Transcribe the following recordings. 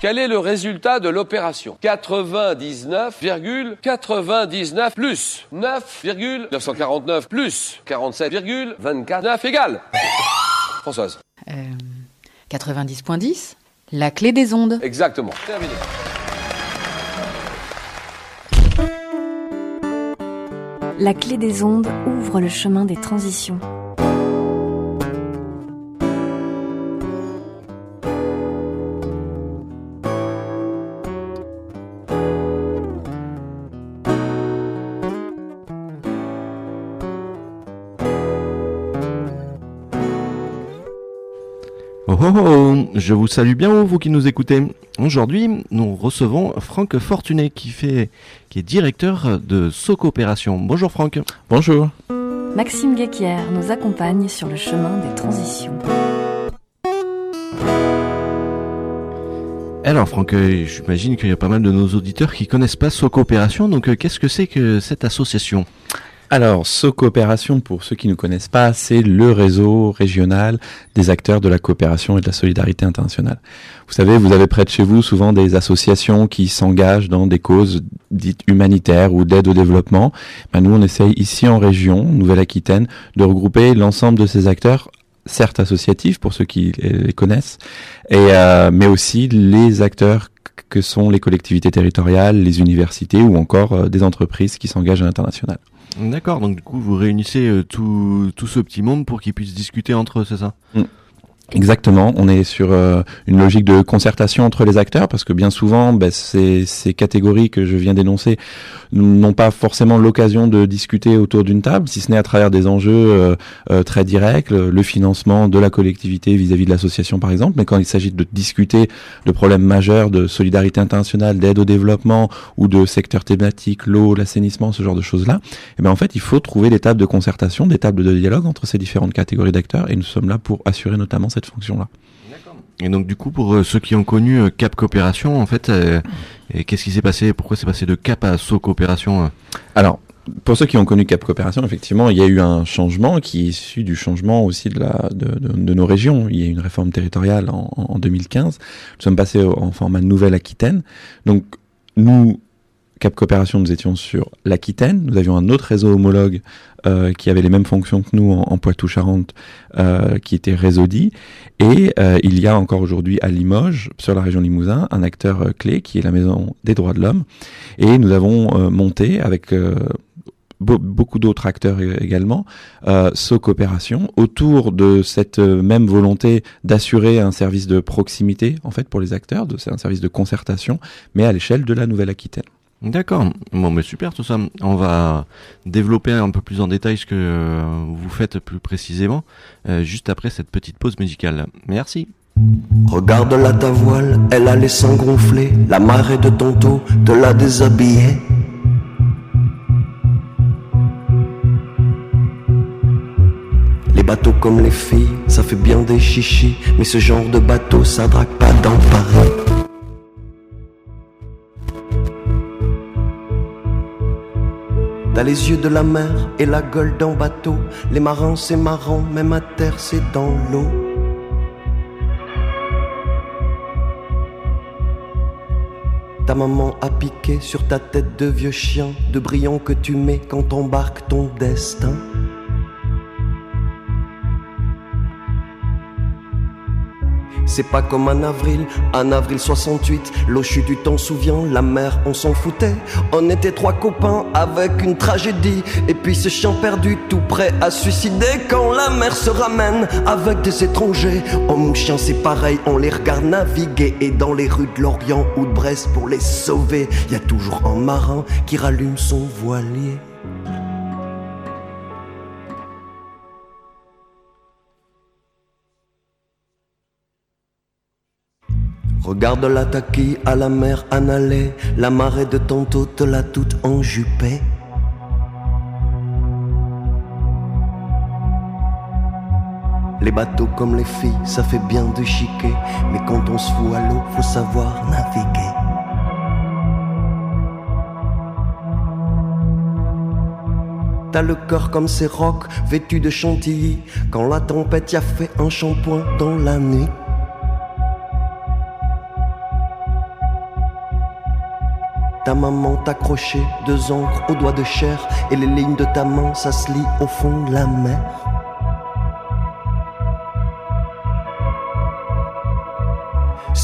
Quel est le résultat de l'opération? 99,99 plus 9,949 plus 47,249 égale Françoise. Euh, 90.10 La clé des ondes. Exactement. Terminé. La clé des ondes ouvre le chemin des transitions. Je vous salue bien vous qui nous écoutez. Aujourd'hui, nous recevons Franck Fortuné qui fait qui est directeur de Socopération. Bonjour Franck. Bonjour. Maxime Guéquière nous accompagne sur le chemin des transitions. Alors Franck, euh, j'imagine qu'il y a pas mal de nos auditeurs qui connaissent pas Socopération. Donc euh, qu'est-ce que c'est que cette association? Alors, SoCoopération, pour ceux qui ne connaissent pas, c'est le réseau régional des acteurs de la coopération et de la solidarité internationale. Vous savez, vous avez près de chez vous souvent des associations qui s'engagent dans des causes dites humanitaires ou d'aide au développement. Ben, nous, on essaye ici en région, Nouvelle-Aquitaine, de regrouper l'ensemble de ces acteurs certes associatifs pour ceux qui les connaissent, et, euh, mais aussi les acteurs que sont les collectivités territoriales, les universités ou encore euh, des entreprises qui s'engagent à l'international. D'accord, donc du coup vous réunissez euh, tout, tout ce petit monde pour qu'ils puissent discuter entre eux, c'est ça? Exactement, on est sur euh, une logique de concertation entre les acteurs parce que bien souvent, ben, ces, ces catégories que je viens d'énoncer n'ont pas forcément l'occasion de discuter autour d'une table, si ce n'est à travers des enjeux euh, euh, très directs, le, financement de la collectivité vis-à-vis de l'association par exemple, mais quand il s'agit de discuter de problèmes majeurs de solidarité internationale, d'aide au développement ou de secteurs thématiques, l'eau, l'assainissement, ce genre de choses-là, eh ben en fait il faut trouver des tables de concertation, des tables de dialogue entre ces différentes catégories d'acteurs et nous sommes là pour assurer notamment cette fonction-là. Et donc du coup pour euh, ceux qui ont connu euh, Cap Coopération, en fait, euh, et qu'est-ce qui s'est passé? Pourquoi c'est passé de Cap à Socopération euh? Alors, pour ceux qui ont connu Cap Coopération, effectivement, il y a eu un changement qui est issu du changement aussi de, la, de, de, de nos régions. Il y a eu une réforme territoriale en, en 2015. Nous sommes passés en format Nouvelle-Aquitaine. Donc, nous, Cap Coopération, nous étions sur l'Aquitaine. Nous avions un autre réseau homologue euh, qui avait les mêmes fonctions que nous en, en Poitou-Charentes, euh, qui était Réseaudi. Et euh, il y a encore aujourd'hui à Limoges, sur la région Limousin, un acteur clé qui est la Maison des droits de l'homme. Et nous avons monté avec be- beaucoup d'autres acteurs également, euh, Socopération, autour de cette même volonté d'assurer un service de proximité, en fait, pour les acteurs, c'est un service de concertation, mais à l'échelle de la Nouvelle-Aquitaine. D'accord. Bon, mais super tout ça. On va développer un peu plus en détail ce que euh, vous faites plus précisément, euh, juste après cette petite pause musicale. Merci. Regarde-la ta voile, elle a les la marée de tantôt te l'a déshabillée. Les bateaux comme les filles, ça fait bien des chichis, mais ce genre de bateau, ça drague pas dans Paris. T'as les yeux de la mer et la gueule d'un bateau, les marins c'est marrant, même à terre c'est dans l'eau. Ta maman a piqué sur ta tête de vieux chien, de brillants que tu mets quand t'embarques ton destin. C'est pas comme un avril, un avril 68, l'eau chute, tu t'en souviens, la mer, on s'en foutait. On était trois copains avec une tragédie, et puis ce chien perdu, tout prêt à suicider quand la mer se ramène avec des étrangers. Homme, chien, c'est pareil, on les regarde naviguer, et dans les rues de Lorient ou de Brest pour les sauver, y a toujours un marin qui rallume son voilier. Regarde la taquille à la mer annalée, la marée de tantôt te l'a toute enjupée. Les bateaux comme les filles, ça fait bien de chiquer, mais quand on se fout à l'eau, faut savoir naviguer. T'as le cœur comme ces rocs vêtus de chantilly, quand la tempête y a fait un shampoing dans la nuit. Ta maman t'accrochait deux encres aux doigts de chair et les lignes de ta main, ça se lit au fond de la mer.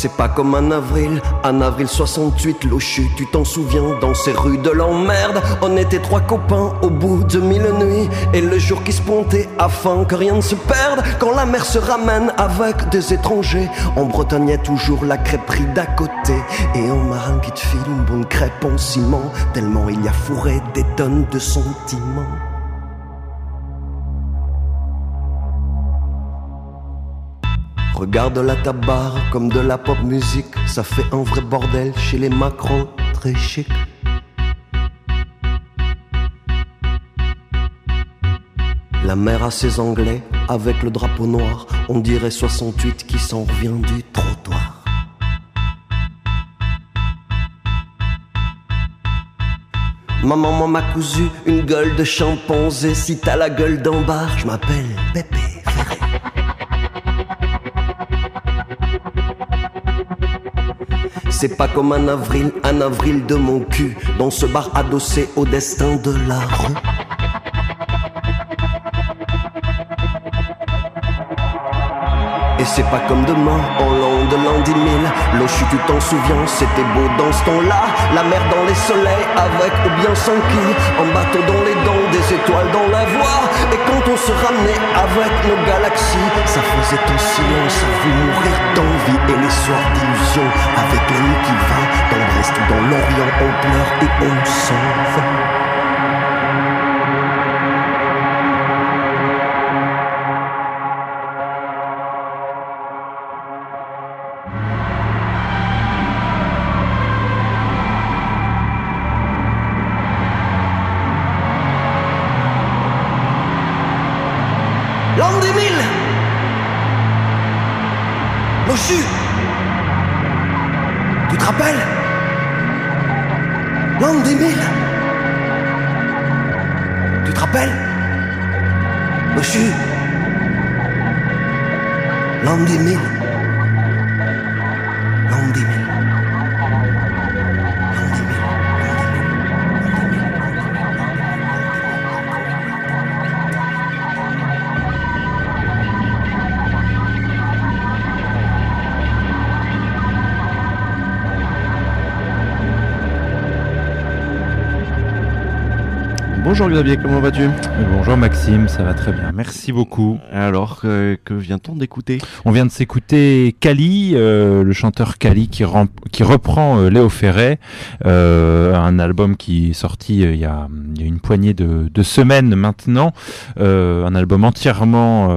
C'est pas comme un avril, un avril 68, l'Ochu, tu t'en souviens, dans ces rues de l'emmerde. On était trois copains au bout de mille nuits, et le jour qui se pointait afin que rien ne se perde. Quand la mer se ramène avec des étrangers, en Bretagne y toujours la crêperie d'à côté, et un marin qui te file une bonne crêpe en ciment, tellement il y a fourré des tonnes de sentiments. Regarde la tabarre comme de la pop musique, ça fait un vrai bordel chez les macros très chic. La mer a ses anglais avec le drapeau noir, on dirait 68 qui s'en revient du trottoir. Ma maman m'a cousu une gueule de chimpanzé. Si t'as la gueule d'en je m'appelle C'est pas comme un avril, un avril de mon cul, dans ce bar adossé au destin de la rue. Et c'est pas comme demain, en l'an de l'an dix mille. L'Ochu, tu t'en souviens, c'était beau dans ce temps-là. La mer dans les soleils, avec ou bien sans qui. En bateau dans les dents, des étoiles dans la voie. Et quand on se ramenait avec nos galaxies, ça faisait un silence à vous mourir d'envie. Et les soirs d'illusion, avec la nuit qui va. Dans ou dans l'Orient, on pleure et on s'en va. Bonjour Xavier, comment vas-tu? Bonjour Maxime, ça va très bien, merci beaucoup. Alors, euh, que vient-on d'écouter? On vient de s'écouter Kali, euh, le chanteur Kali qui, rem- qui reprend euh, Léo Ferret, euh, un album qui est sorti il, y a, il y a une poignée de, de semaines maintenant, un album entièrement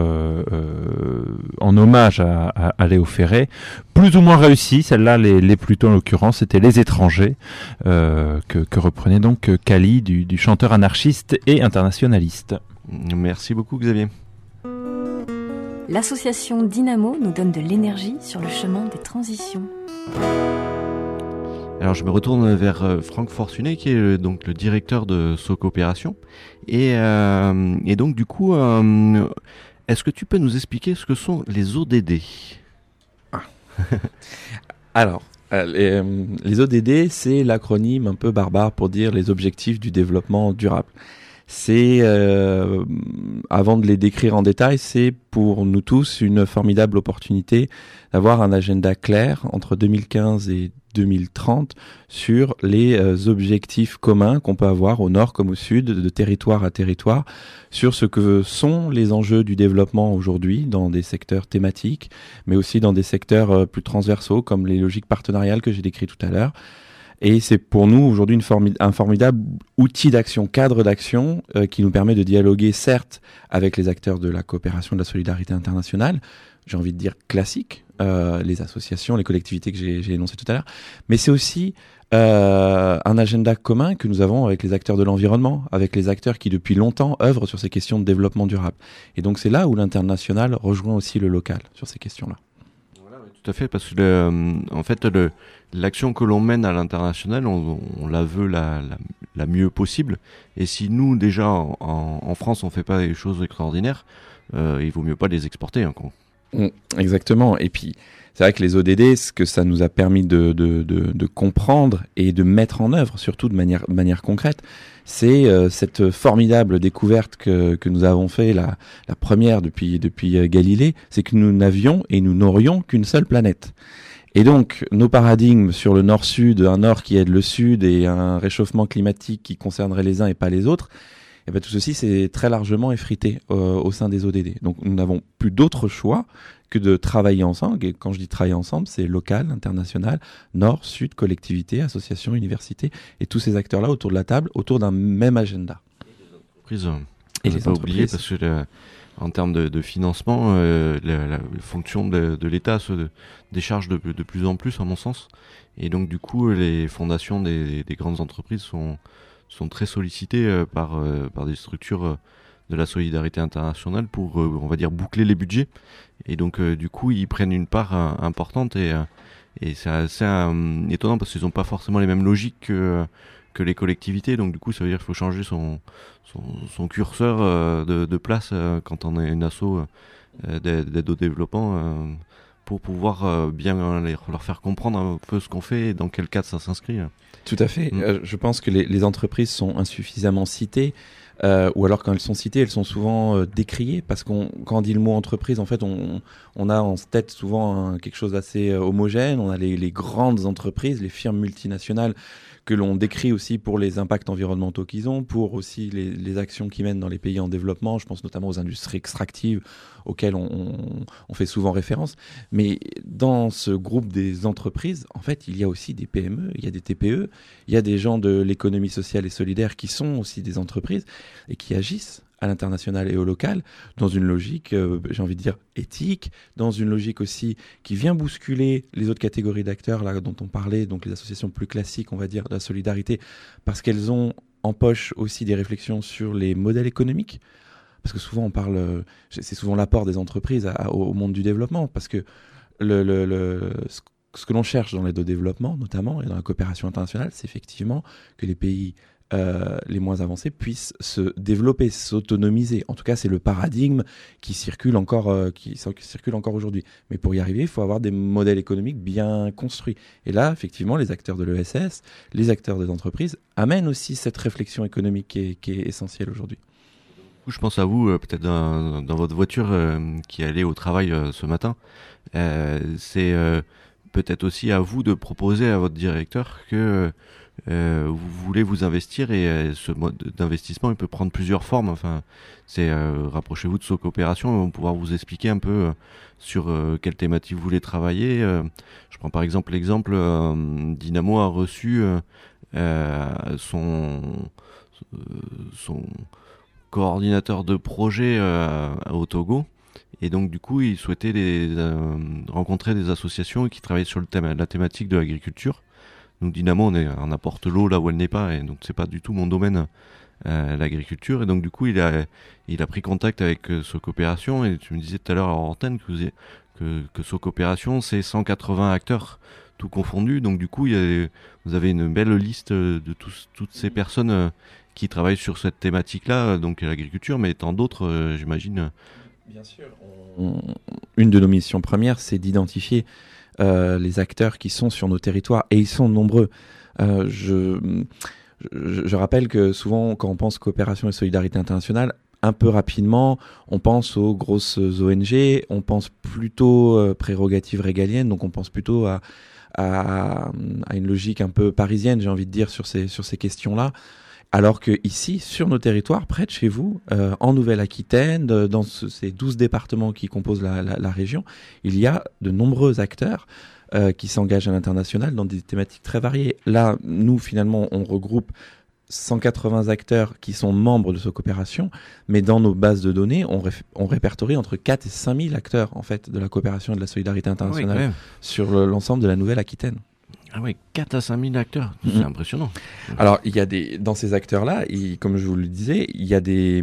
en hommage à, à- à Léo Ferret, plus ou moins réussi, celle-là les, les plus tôt en l'occurrence, c'était Les étrangers, euh, que, que reprenait donc euh, Kali du, du chanteur anarchiste et internationaliste. Merci beaucoup Xavier. L'association Dynamo nous donne de l'énergie sur le chemin des transitions. Alors je me retourne vers euh, Franck Fortuné qui est euh, donc le directeur de Socopération et, euh, et donc du coup euh, est-ce que tu peux nous expliquer ce que sont les ODD Alors, euh, les, euh, ODD, c'est l'acronyme un peu barbare pour dire les objectifs du développement durable. C'est, euh, avant de les décrire en détail, c'est pour nous tous une formidable opportunité d'avoir un agenda clair entre 2015 et 2030 sur les euh, objectifs communs qu'on peut avoir au nord comme au sud, de territoire à territoire, sur ce que sont les enjeux du développement aujourd'hui dans des secteurs thématiques, mais aussi dans des secteurs euh, plus transversaux comme les logiques partenariales que j'ai décrites tout à l'heure. Et c'est pour nous aujourd'hui un formidable outil d'action, cadre d'action, euh, qui nous permet de dialoguer certes avec les acteurs de la coopération de la solidarité internationale, j'ai envie de dire classique, euh, les associations, les collectivités que j'ai j'ai énoncées tout à l'heure, mais c'est aussi euh, un agenda commun que nous avons avec les acteurs de l'environnement, avec les acteurs qui depuis longtemps œuvrent sur ces questions de développement durable. Et donc c'est là où l'international rejoint aussi le local sur ces questions-là. Tout fait, parce que euh, en fait, l'action que l'on mène à l'international, on, la veut la, mieux possible. Et si nous, déjà, en, France, on fait pas des choses extraordinaires, euh, il vaut mieux pas les exporter. hein. Mm, Exactement. Et puis, c'est vrai que les ODD, ce que ça nous a permis de, comprendre et de mettre en œuvre, surtout de manière concrète, c'est euh, cette formidable découverte que, que nous avons fait, la, la première depuis, depuis euh, Galilée, c'est que nous n'avions et nous n'aurions qu'une seule planète. Et donc, nos paradigmes sur le nord-sud, un nord qui aide le sud et un réchauffement climatique qui concernerait les uns et pas les autres, et ben tout ceci c'est très largement effrité euh, au sein des ODD. Donc nous n'avons plus d'autre choix que de travailler ensemble. Et quand je dis travailler ensemble, c'est local, international, nord, sud, collectivité, association, université, et tous ces acteurs-là autour de la table, autour d'un même agenda. Entreprises, et les pas oublier parce que le, en termes de, de financement, euh, la, la, fonction de, de l'État se décharge de, de, plus en plus, à mon sens. Et donc, du coup, les fondations des, des grandes entreprises sont, sont très sollicitées euh, par, euh, par des structures euh, de la solidarité internationale pour, on va dire, boucler les budgets. Et donc, du coup, ils prennent une part importante et, et c'est assez étonnant parce qu'ils n'ont pas forcément les mêmes logiques que, que les collectivités. Donc, du coup, ça veut dire qu'il faut changer son, son, son curseur de, de, place quand on est une asso d'aide au développement pour pouvoir bien leur faire comprendre un peu ce qu'on fait et dans quel cadre ça s'inscrit. Tout à fait. Mm. Euh, je pense que les, les, entreprises sont insuffisamment citées. Euh, ou alors quand elles sont citées, elles sont souvent euh, décriées parce qu'on quand on dit le mot entreprise, en fait, on, on a en tête souvent quelque chose d'assez euh, homogène. On a les, les, grandes entreprises, les firmes multinationales que l'on décrit aussi pour les impacts environnementaux qu'ils ont, pour aussi les, les actions qu'ils mènent dans les pays en développement. Je pense notamment aux industries extractives auxquelles on, on, fait souvent référence. Mais dans ce groupe des entreprises, en fait, il y a aussi des PME, il y a des TPE, il y a des gens de l'économie sociale et solidaire qui sont aussi des entreprises et qui agissent à l'international et au local, dans une logique, euh, j'ai envie de dire, éthique, dans une logique aussi qui vient bousculer les autres catégories d'acteurs là dont on parlait, donc les associations plus classiques, on va dire, de la solidarité, parce qu'elles ont en poche aussi des réflexions sur les modèles économiques, parce que souvent on parle, c'est souvent l'apport des entreprises au monde du développement, parce que ce que l'on cherche dans l'aide au développement, notamment, et dans la coopération internationale, c'est effectivement que les pays euh, les moins avancés puissent se développer, s'autonomiser. En tout cas, c'est le paradigme qui circule encore, euh, qui, encore aujourd'hui. Mais pour y arriver, il faut avoir des modèles économiques bien construits. Et là, effectivement, les acteurs de l'ESS, les acteurs des entreprises amènent aussi cette réflexion économique qui est, essentielle aujourd'hui. Je pense à vous, euh, peut-être dans, dans, votre voiture qui allait au travail ce matin. c'est peut-être aussi à vous de proposer à votre directeur que euh, vous voulez vous investir et euh, ce mode d'investissement il peut prendre plusieurs formes. Enfin, c'est euh, rapprochez-vous de ce coopération, ils vont pouvoir vous expliquer un peu euh, sur quelle thématique vous voulez travailler. je prends par exemple l'exemple Dynamo a reçu son son coordinateur de projet au Togo. Et donc du coup, il souhaitait rencontrer des associations qui travaillaient sur le thème, la thématique de l'agriculture. Donc Dynamo, on, est, apporte l'eau là où elle n'est pas, et donc c'est pas du tout mon domaine, euh, l'agriculture. Et donc du coup, il a, il a pris contact avec euh, Coopération, et tu me disais tout à l'heure en antenne que, que, Coopération, c'est 180 acteurs tout confondus. Donc du coup, vous avez une belle liste de tous, toutes ces personnes euh, qui travaillent sur cette thématique-là, donc l'agriculture, mais tant d'autres, euh, j'imagine. Bien sûr. Une de nos missions premières, c'est d'identifier euh, les acteurs qui sont sur nos territoires, et ils sont nombreux. Euh, je, rappelle que souvent, quand on pense coopération et solidarité internationale, un peu rapidement, on pense aux grosses ONG, on pense plutôt euh, prérogatives régaliennes, donc on pense plutôt à, une logique un peu parisienne, j'ai envie de dire, sur ces questions-là. Alors que ici, sur nos territoires, près de chez vous, euh, en Nouvelle-Aquitaine, dans ce, ces 12 départements qui composent la, la, la, région, il y a de nombreux acteurs euh, qui s'engagent à l'international dans des thématiques très variées. Là, nous, finalement, on regroupe 180 acteurs qui sont membres de cette coopération, mais dans nos bases de données, on, ré on répertorie entre 4 et 5 000 acteurs, en fait, de la coopération et de la solidarité internationale ah oui, sur l'ensemble de la Nouvelle-Aquitaine. Ah oui, 4 à 5 000 acteurs, c'est mmh. impressionnant. Alors, il y a des, dans ces acteurs-là, comme je vous le disais, il y a des,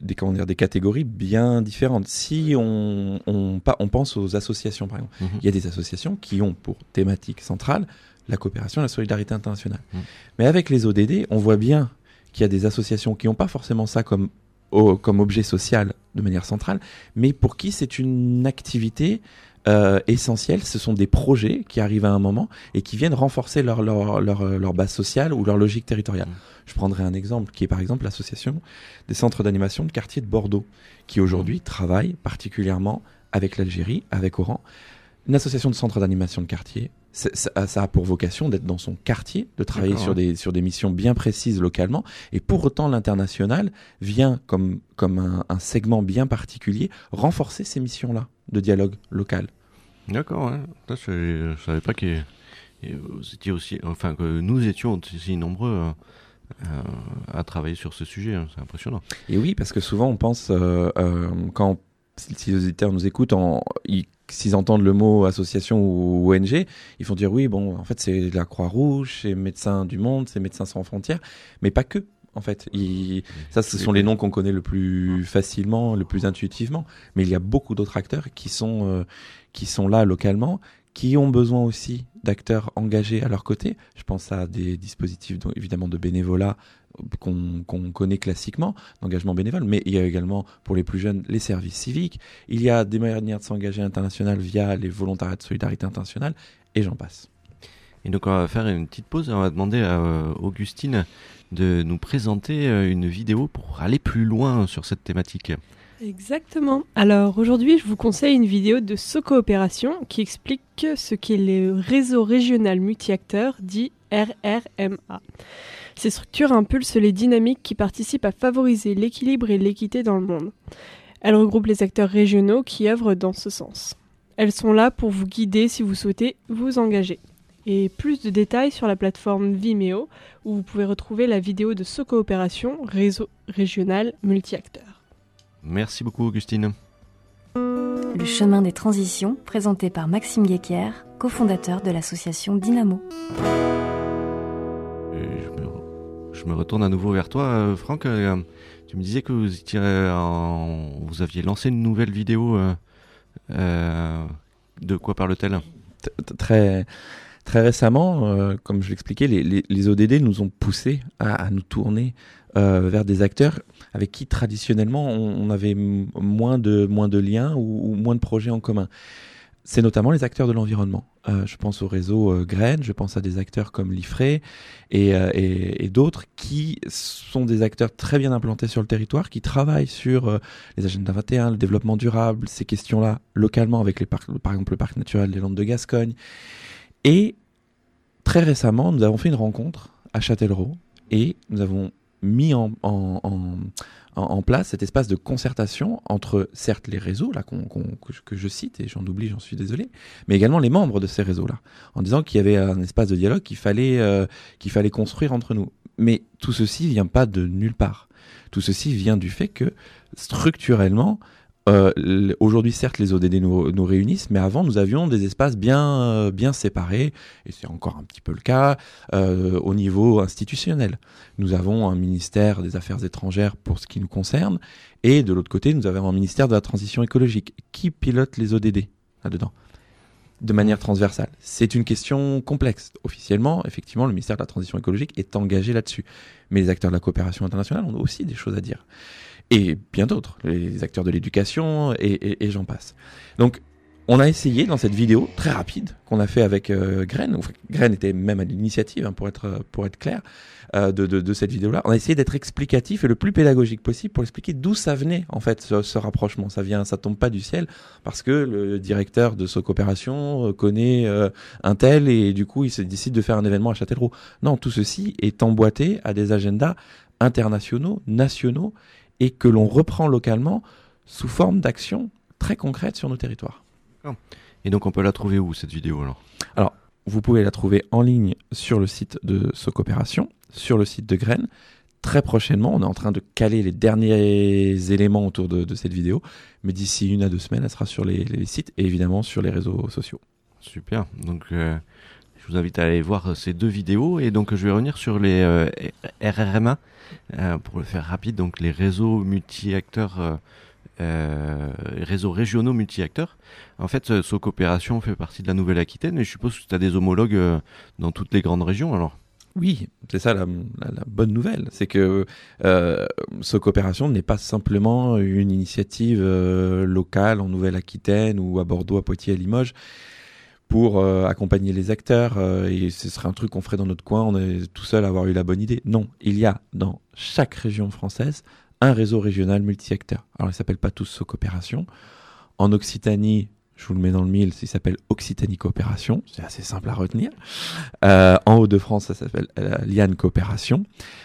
des, comment dire, des catégories bien différentes. Si on, on, on pense aux associations, par exemple, mmh. il y a des associations qui ont pour thématique centrale la coopération et la solidarité internationale. Mmh. Mais avec les ODD, on voit bien qu'il y a des associations qui n'ont pas forcément ça comme, au, comme objet social de manière centrale, mais pour qui c'est une activité euh, essentiels, ce sont des projets qui arrivent à un moment et qui viennent renforcer leur, leur, leur, leur base sociale ou leur logique territoriale. Je prendrai un exemple qui est par exemple l'association des centres d'animation de quartier de Bordeaux, qui aujourd'hui travaille particulièrement avec l'Algérie, avec Oran. Une association de centres d'animation de quartier, ça, ça, a pour vocation d'être dans son quartier, de travailler sur des, sur des missions bien précises localement. Et pour autant, l'international vient comme, comme un, un, segment bien particulier renforcer ces missions-là de dialogue local. D'accord, je, ne savais pas que vous étiez aussi, enfin que nous étions aussi nombreux euh, à travailler sur ce sujet. Hein. C'est impressionnant. Et oui, parce que souvent on pense euh, euh, quand si les auditeurs nous écoutent, s'ils entendent le mot association ou ONG, ils font dire oui, bon, en fait, c'est la Croix-Rouge, c'est Médecins du Monde, c'est Médecins sans frontières, mais pas que. En fait, ça, ce sont les noms qu'on connaît le plus facilement, le plus intuitivement. Mais il y a beaucoup d'autres acteurs qui sont euh, qui sont là localement, qui ont besoin aussi d'acteurs engagés à leur côté. Je pense à des dispositifs évidemment de bénévolat qu'on connaît classiquement, d'engagement bénévole, mais il y a également pour les plus jeunes les services civiques, il y a des manières de s'engager international via les volontariats de solidarité internationale, et j'en passe. Et donc on va faire une petite pause on va demander à euh, Augustine de nous présenter euh, une vidéo pour aller plus loin sur cette thématique. Exactement. Alors aujourd'hui, je vous conseille une vidéo de SoCoopération qui explique ce qu'est le réseau régional multi-acteurs dit RRMA. Ces structures impulsent les dynamiques qui participent à favoriser l'équilibre et l'équité dans le monde. Elles regroupent les acteurs régionaux qui œuvrent dans ce sens. Elles sont là pour vous guider si vous souhaitez vous engager. Et plus de détails sur la plateforme Vimeo, où vous pouvez retrouver la vidéo de ce coopération réseau régional multi-acteurs. Merci beaucoup Augustine. Le chemin des transitions, présenté par Maxime Guéquer, cofondateur de l'association Dynamo je me retourne à nouveau vers toi, euh, Franck. Euh, tu me disais que vous, étiez vous aviez lancé une nouvelle vidéo. Euh, de quoi parle-t-elle? Très très récemment, comme je l'expliquais, les, les, ODD nous ont poussé à, nous tourner vers des acteurs avec qui traditionnellement on, avait moins de moins de liens ou, moins de projets en commun c'est notamment les acteurs de l'environnement. Euh, je pense au réseau euh, Graines, je pense à des acteurs comme l'IFRE euh, et, d'autres qui sont des acteurs très bien implantés sur le territoire, qui travaillent sur les agendas 21, le développement durable, ces questions-là localement avec les par exemple le parc naturel des Landes de Gascogne. Et très récemment, nous avons fait une rencontre à Châtellerault et nous avons mis en, place cet espace de concertation entre, certes, les réseaux là que, je cite, et j'en oublie, j'en suis désolé, mais également les membres de ces réseaux-là, en disant qu'il y avait un espace de dialogue qu'il fallait, euh, qu'il fallait construire entre nous. Mais tout ceci vient pas de nulle part. Tout ceci vient du fait que, structurellement, euh, Aujourd'hui, certes, les ODD nous, réunissent, mais avant, nous avions des espaces bien, euh, bien séparés, et c'est encore un petit peu le cas euh, au niveau institutionnel. Nous avons un ministère des Affaires étrangères pour ce qui nous concerne, et de l'autre côté, nous avons un ministère de la Transition écologique. Qui pilote les ODD là-dedans? De manière transversale. C'est une question complexe. Officiellement, effectivement, le ministère de la Transition écologique est engagé là-dessus. Mais les acteurs de la coopération internationale ont aussi des choses à dire et bien d'autres, les acteurs de l'éducation et, j'en passe. Donc, on a essayé dans cette vidéo très rapide qu'on a fait avec euh, Graine, Graine était même à l'initiative hein, pour être pour être clair euh, de, de, cette vidéo-là. On a essayé d'être explicatif et le plus pédagogique possible pour expliquer d'où ça venait en fait ce, ce, rapprochement. Ça vient, ça tombe pas du ciel parce que le directeur de ce coopération euh, connaît euh, un tel et du coup il se décide de faire un événement à Châtellerault. Non, tout ceci est emboîté à des agendas internationaux, nationaux et que l'on reprend localement sous forme d'actions très concrètes sur nos territoires. Et donc on peut la trouver où cette vidéo alors? Alors vous pouvez la trouver en ligne sur le site de Socopération, sur le site de Graines. Très prochainement, on est en train de caler les derniers éléments autour de, cette vidéo, mais d'ici une à deux semaines, elle sera sur les, sites et évidemment sur les réseaux sociaux. Super. Donc euh, je vous invite à aller voir ces deux vidéos. Et donc je vais revenir sur les euh, RRMA euh, pour le faire rapide. Donc les réseaux multi-acteurs, euh, euh réseaux régionaux multi-acteurs. En fait, So Coopération fait partie de la Nouvelle-Aquitaine. Et je suppose que tu as des homologues dans toutes les grandes régions alors? Oui, c'est ça la, bonne nouvelle, c'est que euh, ce coopération n'est pas simplement une initiative euh, locale en Nouvelle-Aquitaine ou à Bordeaux, à Poitiers, à Limoges pour euh, accompagner les acteurs et ce serait un truc qu'on ferait dans notre coin, on est tout seul à avoir eu la bonne idée. Non, il y a dans chaque région française un réseau régional multi-acteurs. Alors, ils s'appellent pas tous coopération. En Occitanie, je vous le mets dans le mille, il s'appelle Occitanie Coopération, c'est assez simple à retenir. Euh, en Haut-de-France, ça s'appelle euh, Liane Coopération.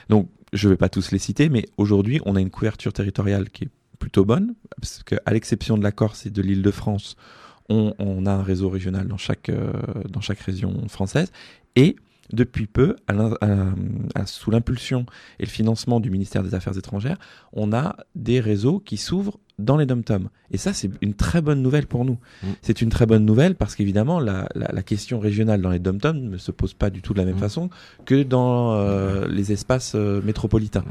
Donc, je ne vais pas tous les citer, mais aujourd'hui, on a une couverture territoriale qui est plutôt bonne, parce qu'à l'exception de la Corse et de l'île on, a un réseau régional dans chaque, euh, dans chaque région française. Et depuis peu, sous l'impulsion et le financement du ministère des Affaires étrangères, on a des réseaux qui s'ouvrent dans les dom Et ça, c'est une très bonne nouvelle pour nous. Mm. C'est une très bonne nouvelle parce qu'évidemment, la, question régionale dans les dom ne se pose pas du tout de la même mm. façon que dans euh, les espaces euh, métropolitains.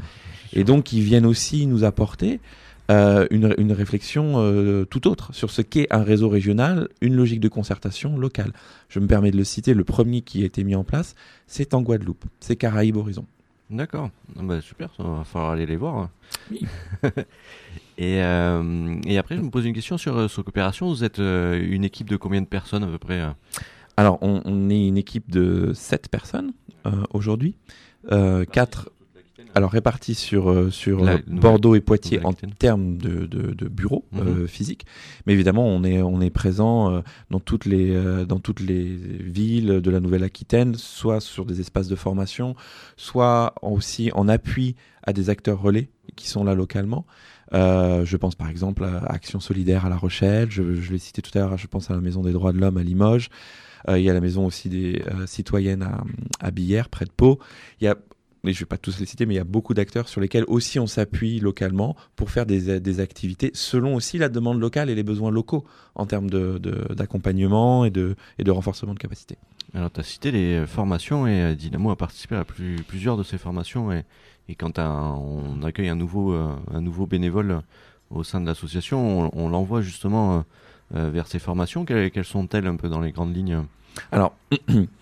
Et donc, ils viennent aussi nous apporter euh, une, réflexion euh, tout autre sur ce qu'est un réseau régional, une logique de concertation locale. Je me permets de le citer, le premier qui a été mis en place, c'est en Guadeloupe, c'est Caraïbes Horizon. D'accord, ah bah, super, ça va falloir aller les voir. et, euh, et, après, je me pose une question sur, sur coopération. Vous êtes une équipe de combien de personnes à peu près Alors, on, on, est une équipe de 7 personnes aujourd'hui. 4 alors répartis sur euh, sur Bordeaux et Poitiers en termes de, de, bureaux mhm. euh, physiques, mais évidemment on est on est présent euh, dans toutes les dans toutes les villes de la Nouvelle-Aquitaine, soit sur des espaces de formation, soit aussi en appui à des acteurs relais qui sont là localement. je pense par exemple à Action Solidaire à La Rochelle, je, je l'ai cité tout à l'heure, je pense à la Maison des Droits de l'Homme à Limoges. il y a la maison aussi des citoyennes à, à Billère, près de Pau. Il y a mais je ne vais pas tous les citer, mais il y a beaucoup d'acteurs sur lesquels aussi on s'appuie localement pour faire des, des, activités selon aussi la demande locale et les besoins locaux en termes d'accompagnement de, et, de, et de renforcement de capacité. Alors, tu as cité les formations et euh, Dynamo a participé à plusieurs de ces formations. Et, et quand on accueille un nouveau, euh, un nouveau bénévole au sein de l'association, on, l'envoie justement euh, vers ces formations. Quelles, quelles sont-elles un peu dans les grandes lignes? Alors,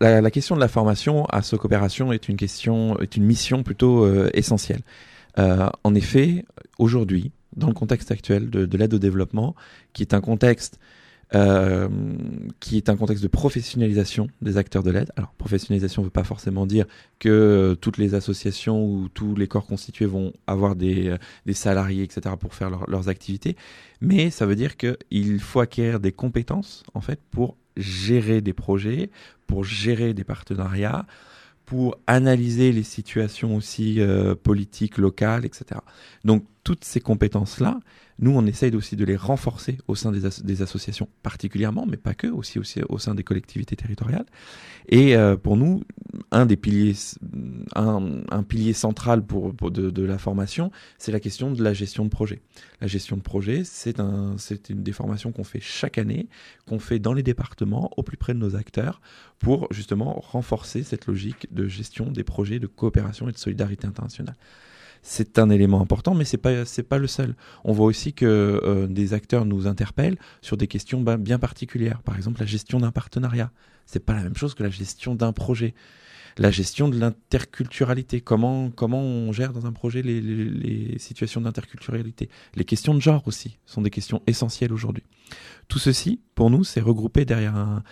la, question de la formation à ce coopération est une question, est une mission plutôt euh, essentielle. Euh, en effet, aujourd'hui, dans le contexte actuel de, l'aide au développement, qui est un contexte euh, qui est un contexte de professionnalisation des acteurs de l'aide. Alors, professionnalisation ne veut pas forcément dire que toutes les associations ou tous les corps constitués vont avoir des, des salariés, etc., pour faire leurs activités, mais ça veut dire qu'il faut acquérir des compétences, en fait, pour gérer des projets, pour gérer des partenariats, pour analyser les situations aussi euh, politiques locales, etc. Donc toutes ces compétences-là, nous, on essaye aussi de les renforcer au sein des, associations particulièrement, mais pas que, aussi, au sein des collectivités territoriales. Et euh, pour nous, un des piliers, un, pilier central pour, de, la formation, c'est la question de la gestion de projet. La gestion de projet, c'est un, une des formations qu'on fait chaque année, qu'on fait dans les départements, au plus près de nos acteurs, pour justement renforcer cette logique de gestion des projets de coopération et de solidarité internationale c'est un élément important, mais c'est pas c'est pas le seul. On voit aussi que euh, des acteurs nous interpellent sur des questions ben, bien particulières. Par exemple, la gestion d'un partenariat, c'est pas la même chose que la gestion d'un projet. La gestion de l'interculturalité, comment comment on gère dans un projet les, les situations d'interculturalité? Les questions de genre aussi sont des questions essentielles aujourd'hui. Tout ceci, pour nous, c'est regroupé derrière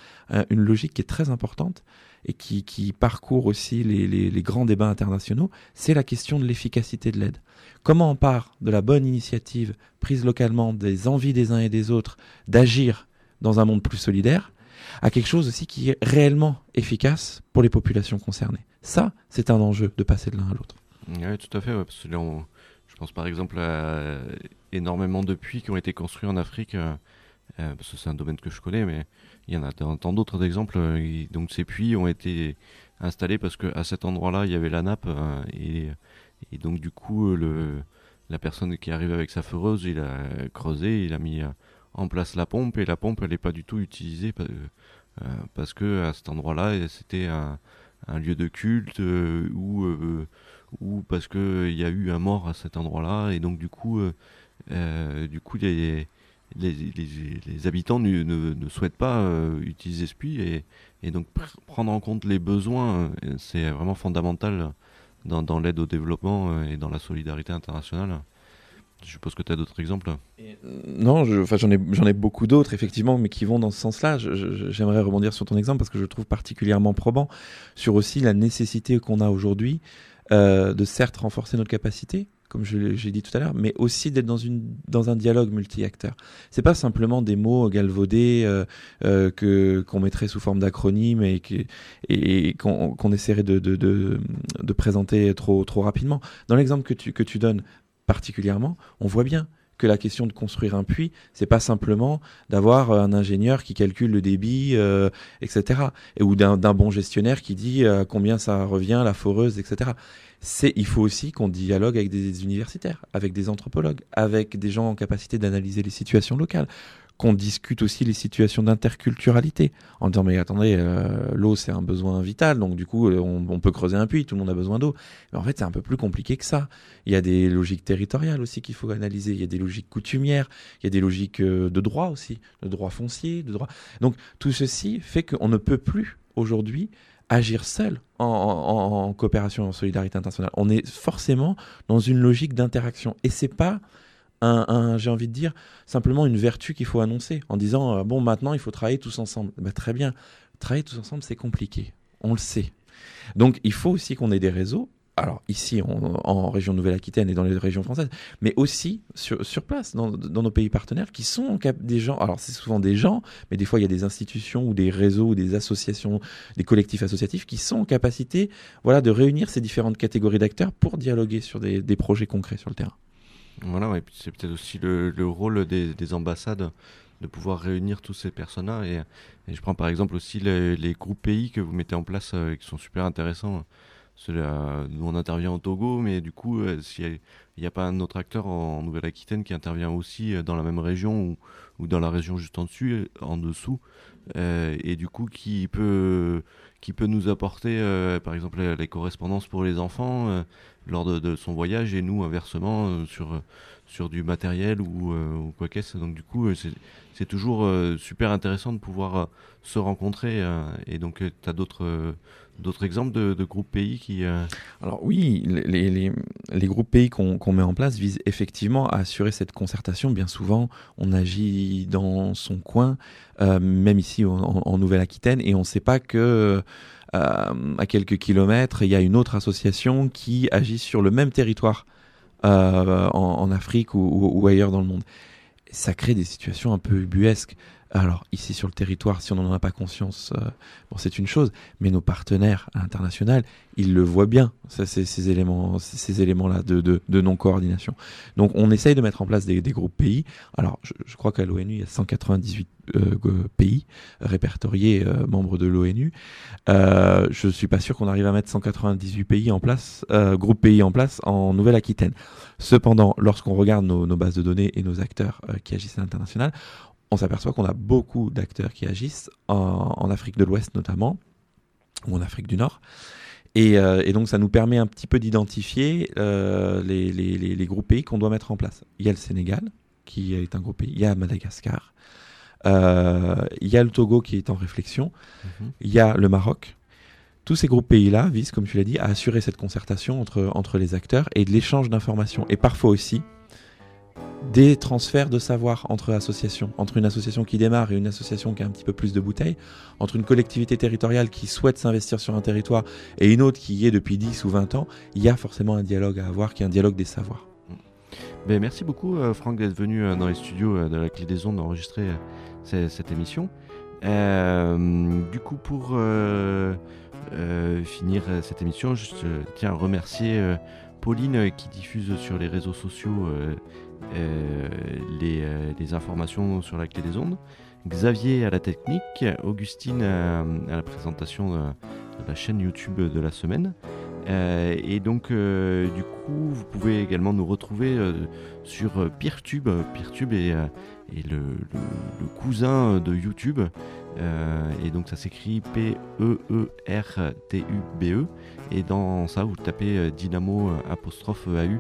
une logique qui est très importante et qui, parcourt aussi les, grands débats internationaux, c'est la question de l'efficacité de l'aide. Comment on part de la bonne initiative prise localement, des envies des uns et des autres d'agir dans un monde plus solidaire, à quelque chose aussi qui est réellement efficace pour les populations concernées. Ça, c'est un enjeu de passer de l'un à l'autre. Oui, tout à fait. que je pense par exemple à énormément de puits qui ont été construits en Afrique. Euh, euh, parce que c'est un domaine que je connais, mais il y en a tant d'autres exemples. Euh, donc ces puits ont été installés parce qu'à cet endroit-là, il y avait la nappe euh, et, donc du coup, le, la personne qui arrive avec sa foreuse, il a creusé, il a mis en place la pompe et la pompe, elle n'est pas du tout utilisée parce que à cet endroit-là, c'était un, un, lieu de culte ou ou parce que il y a eu un mort à cet endroit-là et donc du coup, du coup, il y a les, habitants ne, souhaitent pas utiliser ce puits et, donc prendre en compte les besoins, c'est vraiment fondamental dans, l'aide au développement et dans la solidarité internationale. Je suppose que tu as d'autres exemples? Non, j'en ai, beaucoup d'autres, effectivement, mais qui vont dans ce sens-là. J'aimerais rebondir sur ton exemple parce que je le trouve particulièrement probant sur aussi la nécessité qu'on a aujourd'hui euh, de certes renforcer notre capacité, comme j'ai dit tout à l'heure, mais aussi d'être dans, dans un dialogue multi-acteurs. C'est pas simplement des mots galvaudés euh, euh, qu'on mettrait sous forme d'acronymes et, et qu'on essaierait de, de, de, de, présenter trop, trop rapidement. Dans l'exemple que tu, que tu donnes, particulièrement, on voit bien que la question de construire un puits, c'est pas simplement d'avoir un ingénieur qui calcule le débit, euh, etc. Et, ou d'un bon gestionnaire qui dit euh, combien ça revient, la foreuse, etc. C'est, il faut aussi qu'on dialogue avec des universitaires, avec des anthropologues, avec des gens en capacité d'analyser les situations locales qu'on discute aussi les situations d'interculturalité en disant mais attendez euh, l'eau c'est un besoin vital donc du coup euh, on, peut creuser un puits tout le monde a besoin d'eau. Mais en fait c'est un peu plus compliqué que ça. Il y a des logiques territoriales aussi qu'il faut analyser il y a des logiques coutumières il y a des logiques euh, de droit aussi de droit foncier de droit. Donc tout ceci fait qu'on ne peut plus aujourd'hui agir seul en, en, en coopération en solidarité internationale. On est forcément dans une logique d'interaction. Et c'est pas un, j'ai envie de dire, simplement une vertu qu'il faut annoncer en disant, euh, bon, maintenant, il faut travailler tous ensemble. Bah, très bien, travailler tous ensemble, c'est compliqué, on le sait. Donc, il faut aussi qu'on ait des réseaux, alors ici, en région Nouvelle-Aquitaine et dans les régions françaises, mais aussi sur, place, dans, nos pays partenaires, qui sont des gens, alors c'est souvent des gens, mais des fois il y a des institutions ou des réseaux ou des associations, des collectifs associatifs qui sont en capacité voilà, de réunir ces différentes catégories d'acteurs pour dialoguer sur des projets concrets sur le terrain. Voilà, ouais, c'est peut-être aussi le, rôle des, ambassades de pouvoir réunir tous ces personnes-là. Et, je prends par exemple aussi les, groupes pays que vous mettez en place euh, qui sont super intéressants. nous, on intervient au Togo, mais du coup, euh, s'il n'y a, pas un autre acteur en, Nouvelle-Aquitaine qui intervient aussi euh, dans la même région ou, dans la région juste en dessus, en dessous, et du coup, qui peut, qui peut nous apporter, par exemple, les, correspondances pour les enfants, lors de, son voyage et nous inversement euh, sur sur du matériel ou, euh, quoi qu'est-ce. Donc du coup, euh, c'est toujours super intéressant de pouvoir se rencontrer. et donc, tu as d'autres d'autres exemples de, groupes pays qui... Alors oui, les, groupes pays qu'on met en place visent effectivement à assurer cette concertation. Bien souvent, on agit dans son coin, même ici en, Nouvelle-Aquitaine, et on ne sait pas que euh, à quelques kilomètres, il y a une autre association qui agit sur le même territoire euh, en, Afrique ou, ailleurs dans le monde. Ça crée des situations un peu ubuesques. Alors ici sur le territoire, si on n'en a pas conscience, euh, bon c'est une chose, mais nos partenaires à l'international, ils le voient bien, ça, ces éléments, ces éléments-là de, non-coordination. Donc on essaye de mettre en place des, groupes pays. Alors je, crois qu'à l'ONU, il y a 198 euh, pays répertoriés euh, membres de l'ONU. Je suis pas sûr qu'on arrive à mettre 198 pays en place, groupes pays en place en Nouvelle-Aquitaine. Cependant, lorsqu'on regarde nos, nos, bases de données et nos acteurs qui agissent à l'international, on s'aperçoit qu'on a beaucoup d'acteurs qui agissent en, Afrique de l'Ouest notamment, ou en Afrique du Nord. Et, euh, et donc ça nous permet un petit peu d'identifier euh, les, les, les, groupes pays qu'on doit mettre en place. Il y a le Sénégal, qui est un groupe pays, il y a Madagascar, euh, il y a le Togo qui est en réflexion, mhm. il y a le Maroc. Tous ces groupes pays-là visent, comme tu l'as dit, à assurer cette concertation entre, entre les acteurs et de l'échange d'informations. Et parfois aussi, des transferts de savoir entre associations, entre une association qui démarre et une association qui a un petit peu plus de bouteilles, entre une collectivité territoriale qui souhaite s'investir sur un territoire et une autre qui y est depuis 10 ou 20 ans, il y a forcément un dialogue à avoir qui est un dialogue des savoirs. Ben, merci beaucoup euh, Franck d'être venu euh, dans les studios euh, de la Clé des Ondes enregistrer cette émission. du coup pour finir cette émission, je tiens à remercier Pauline qui diffuse sur les réseaux sociaux euh, euh, les, informations sur la clé des ondes. Xavier à la technique, Augustine à, la présentation de, la chaîne YouTube de la semaine. Euh, et donc, du coup, vous pouvez également nous retrouver sur Peertube. Peertube est, le, cousin de YouTube. et donc, ça s'écrit P-E-E-R-T-U-B-E. -E, et dans ça, vous tapez Dynamo apostrophe AU euh,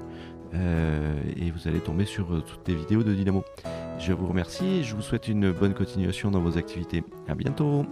et vous allez tomber sur euh, toutes les vidéos de Dynamo. Je vous remercie et je vous souhaite une bonne continuation dans vos activités. À bientôt.